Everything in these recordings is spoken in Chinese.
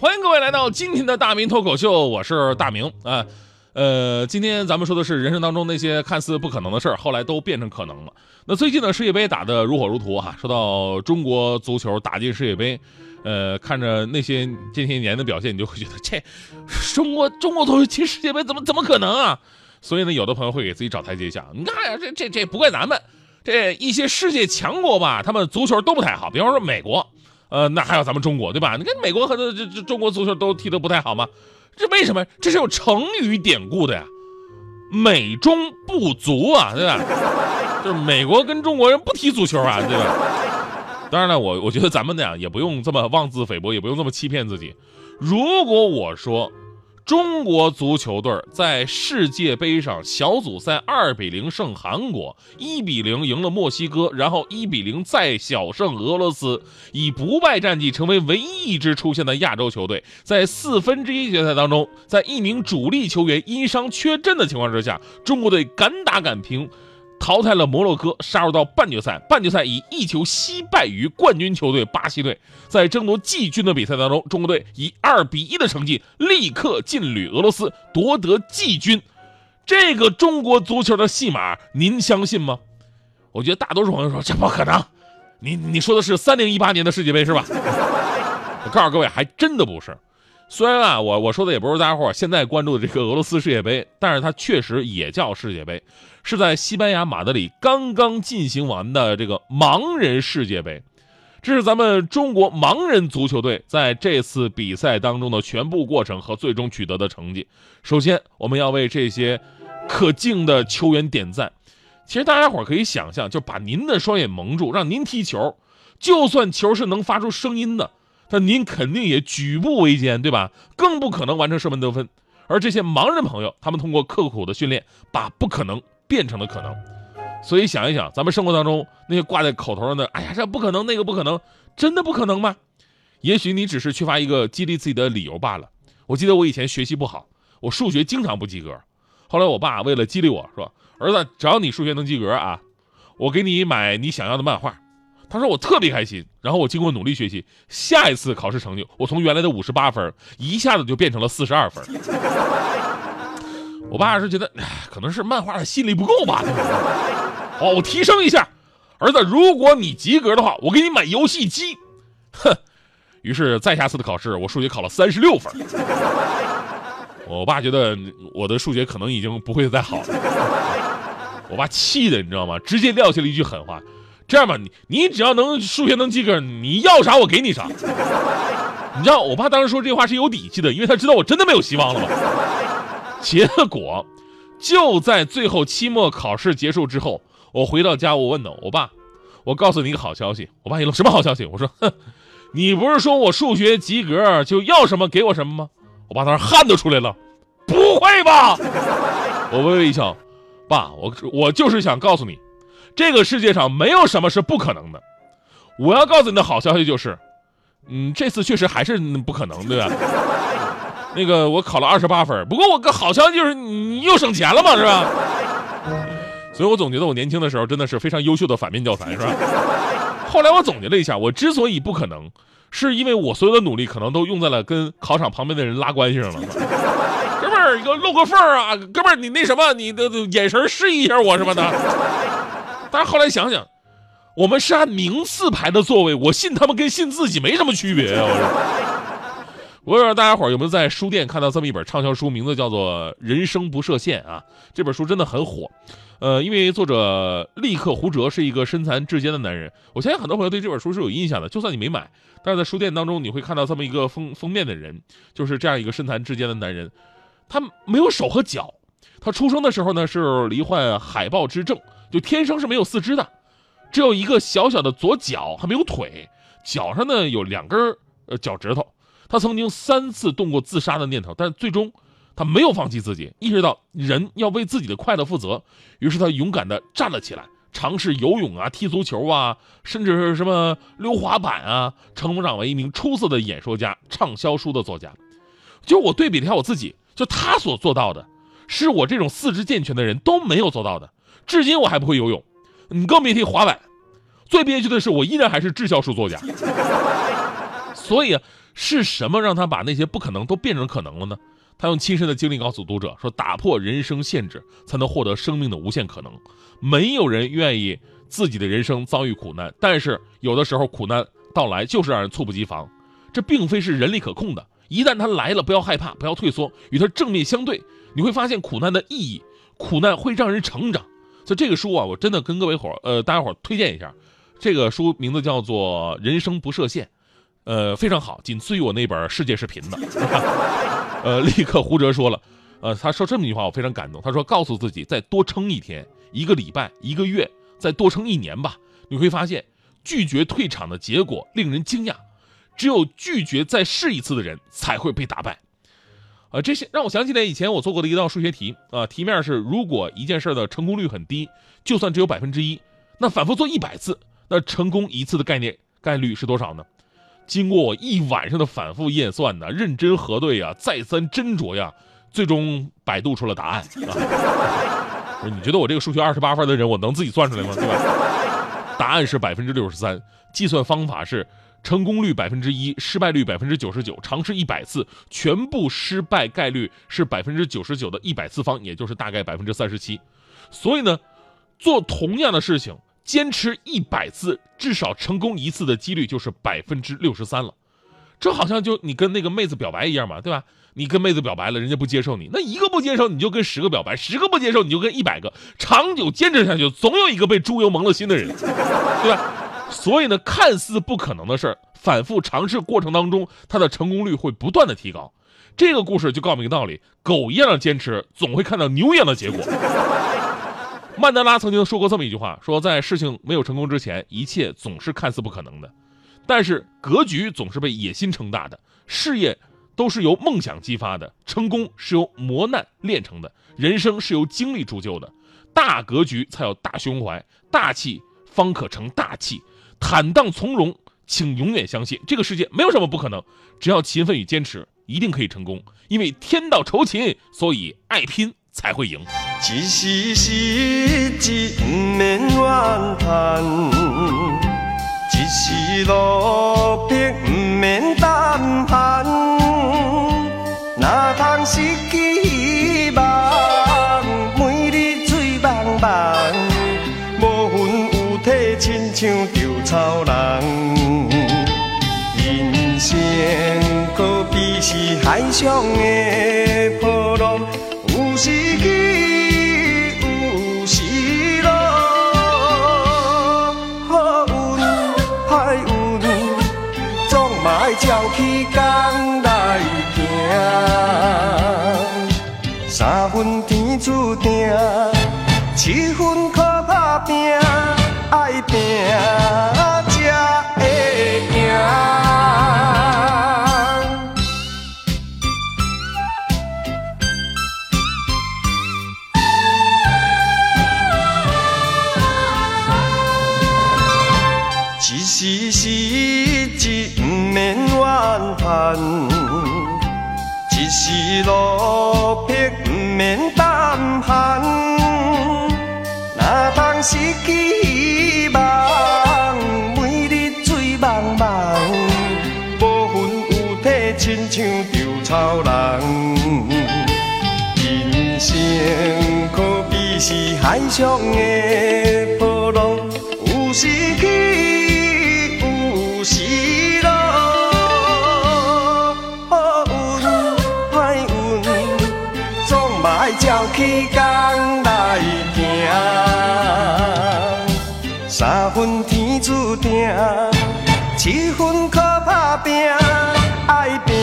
欢迎各位来到今天的大明脱口秀，我是大明啊。呃，今天咱们说的是人生当中那些看似不可能的事儿，后来都变成可能了。那最近呢，世界杯打得如火如荼哈。说到中国足球打进世界杯，呃，看着那些这些年的表现，你就会觉得这中国中国足球进世界杯怎么怎么可能啊？所以呢，有的朋友会给自己找台阶下。你看呀，这这这不怪咱们，这一些世界强国吧，他们足球都不太好。比方说美国。呃，那还有咱们中国，对吧？你看美国和这这中国足球都踢得不太好吗？这为什么？这是有成语典故的呀，“美中不足”啊，对吧？就是美国跟中国人不踢足球啊，对吧？当然了，我我觉得咱们呢也不用这么妄自菲薄，也不用这么欺骗自己。如果我说。中国足球队在世界杯上小组赛二比零胜韩国，一比零赢了墨西哥，然后一比零再小胜俄罗斯，以不败战绩成为唯一一支出现的亚洲球队。在四分之一决赛当中，在一名主力球员因伤缺阵的情况之下，中国队敢打敢拼。淘汰了摩洛哥，杀入到半决赛。半决赛以一球惜败于冠军球队巴西队。在争夺季军的比赛当中，中国队以二比一的成绩立刻劲旅俄罗斯，夺得季军。这个中国足球的戏码，您相信吗？我觉得大多数朋友说这不可能。你你说的是三零一八年的世界杯是吧？我告诉各位，还真的不是。虽然啊，我我说的也不是大家伙现在关注的这个俄罗斯世界杯，但是它确实也叫世界杯，是在西班牙马德里刚刚进行完的这个盲人世界杯，这是咱们中国盲人足球队在这次比赛当中的全部过程和最终取得的成绩。首先，我们要为这些可敬的球员点赞。其实大家伙可以想象，就把您的双眼蒙住，让您踢球，就算球是能发出声音的。但您肯定也举步维艰，对吧？更不可能完成射门得分。而这些盲人朋友，他们通过刻苦的训练，把不可能变成了可能。所以想一想，咱们生活当中那些挂在口头上的“哎呀，这不可能，那个不可能”，真的不可能吗？也许你只是缺乏一个激励自己的理由罢了。我记得我以前学习不好，我数学经常不及格。后来我爸为了激励我说：“儿子，只要你数学能及格啊，我给你买你想要的漫画。”他说我特别开心，然后我经过努力学习，下一次考试成绩，我从原来的五十八分一下子就变成了四十二分。我爸是觉得，可能是漫画的吸引力不够吧。哦，我提升一下，儿子，如果你及格的话，我给你买游戏机。哼。于是再下次的考试，我数学考了三十六分。我爸觉得我的数学可能已经不会再好了。我爸气的你知道吗？直接撂下了一句狠话。这样吧，你你只要能数学能及格，你要啥我给你啥。你知道我爸当时说这话是有底气的，因为他知道我真的没有希望了嘛。结果就在最后期末考试结束之后，我回到家，我问他，我爸，我告诉你一个好消息。我爸一愣，什么好消息？我说，哼，你不是说我数学及格就要什么给我什么吗？我爸当时汗都出来了，不会吧？我微微一笑，爸，我我就是想告诉你。这个世界上没有什么是不可能的。我要告诉你的好消息就是，嗯，这次确实还是不可能，对吧？那个我考了二十八分，不过我个好消息就是你又省钱了嘛，是吧？所以我总觉得我年轻的时候真的是非常优秀的反面教材，是吧？后来我总结了一下，我之所以不可能，是因为我所有的努力可能都用在了跟考场旁边的人拉关系上了。哥们儿，个露个缝啊！哥们儿，你那什么，你的眼神示意一下我什么的。但是后来想想，我们是按名次排的座位，我信他们跟信自己没什么区别啊！我不知道大家伙有没有在书店看到这么一本畅销书，名字叫做《人生不设限》啊。这本书真的很火，呃，因为作者立克胡哲是一个身残志坚的男人。我相信很多朋友对这本书是有印象的，就算你没买，但是在书店当中你会看到这么一个封封面的人，就是这样一个身残志坚的男人，他没有手和脚，他出生的时候呢是罹患海豹之症。就天生是没有四肢的，只有一个小小的左脚，还没有腿，脚上呢有两根呃脚趾头。他曾经三次动过自杀的念头，但最终他没有放弃自己，意识到人要为自己的快乐负责，于是他勇敢地站了起来，尝试游泳啊、踢足球啊，甚至是什么溜滑板啊，成长为一名出色的演说家、畅销书的作家。就我对比了一下我自己，就他所做到的，是我这种四肢健全的人都没有做到的。至今我还不会游泳，你更别提滑板。最憋屈的是，我依然还是滞销书作家。所以，是什么让他把那些不可能都变成可能了呢？他用亲身的经历告诉读者说：“打破人生限制，才能获得生命的无限可能。没有人愿意自己的人生遭遇苦难，但是有的时候苦难到来就是让人猝不及防。这并非是人力可控的。一旦它来了，不要害怕，不要退缩，与它正面相对，你会发现苦难的意义。苦难会让人成长。就这个书啊，我真的跟各位伙呃，大家伙推荐一下。这个书名字叫做《人生不设限》，呃，非常好，仅次于我那本《世界是平的》。呃，立刻胡哲说了，呃，他说这么一句话，我非常感动。他说：“告诉自己再多撑一天、一个礼拜、一个月，再多撑一年吧。你会发现，拒绝退场的结果令人惊讶。只有拒绝再试一次的人，才会被打败。”呃，这些让我想起来以前我做过的一道数学题啊，题面是：如果一件事的成功率很低，就算只有百分之一，那反复做一百次。那成功一次的概念概率是多少呢？经过我一晚上的反复验算呢，认真核对呀，再三斟酌呀，最终百度出了答案。啊、你觉得我这个数学二十八分的人，我能自己算出来吗？对吧？答案是百分之六十三。计算方法是成功率百分之一，失败率百分之九十九，尝试一百次，全部失败概率是百分之九十九的一百次方，也就是大概百分之三十七。所以呢，做同样的事情。坚持一百次，至少成功一次的几率就是百分之六十三了。这好像就你跟那个妹子表白一样嘛，对吧？你跟妹子表白了，人家不接受你，那一个不接受，你就跟十个表白；十个不接受，你就跟一百个。长久坚持下去，总有一个被猪油蒙了心的人，对吧？所以呢，看似不可能的事儿，反复尝试过程当中，它的成功率会不断的提高。这个故事就告诉我们一个道理：狗一样的坚持，总会看到牛一样的结果。曼德拉曾经说过这么一句话：说在事情没有成功之前，一切总是看似不可能的，但是格局总是被野心撑大的，事业都是由梦想激发的，成功是由磨难练成的，人生是由经历铸就的。大格局才有大胸怀，大气方可成大气，坦荡从容，请永远相信这个世界没有什么不可能，只要勤奋与坚持，一定可以成功。因为天道酬勤，所以爱拼。才会赢。一时失志不免怨叹，一时落草人。人生可比是海上的波浪。有时起，有时落，好运歹运，总嘛爱照起工来行。三分天注定，七分靠打拼，一时失志不免怨叹，一时落魄不免胆寒。哪通失去希望，每日醉茫茫，无魂有体，亲像稻草人。人生可比是海上的是路，好运歹运，总嘛爱照起工来行。三分天注定，七分靠打拼，爱拼。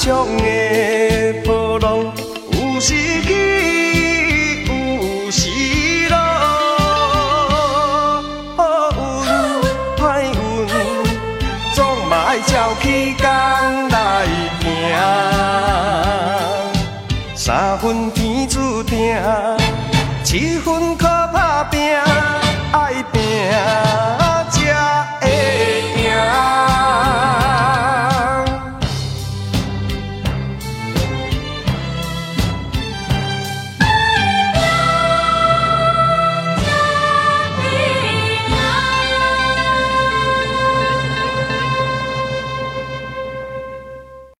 是海上的波浪，有时起，有时落。好运歹运，总嘛爱照起工来行。三分天注定，七分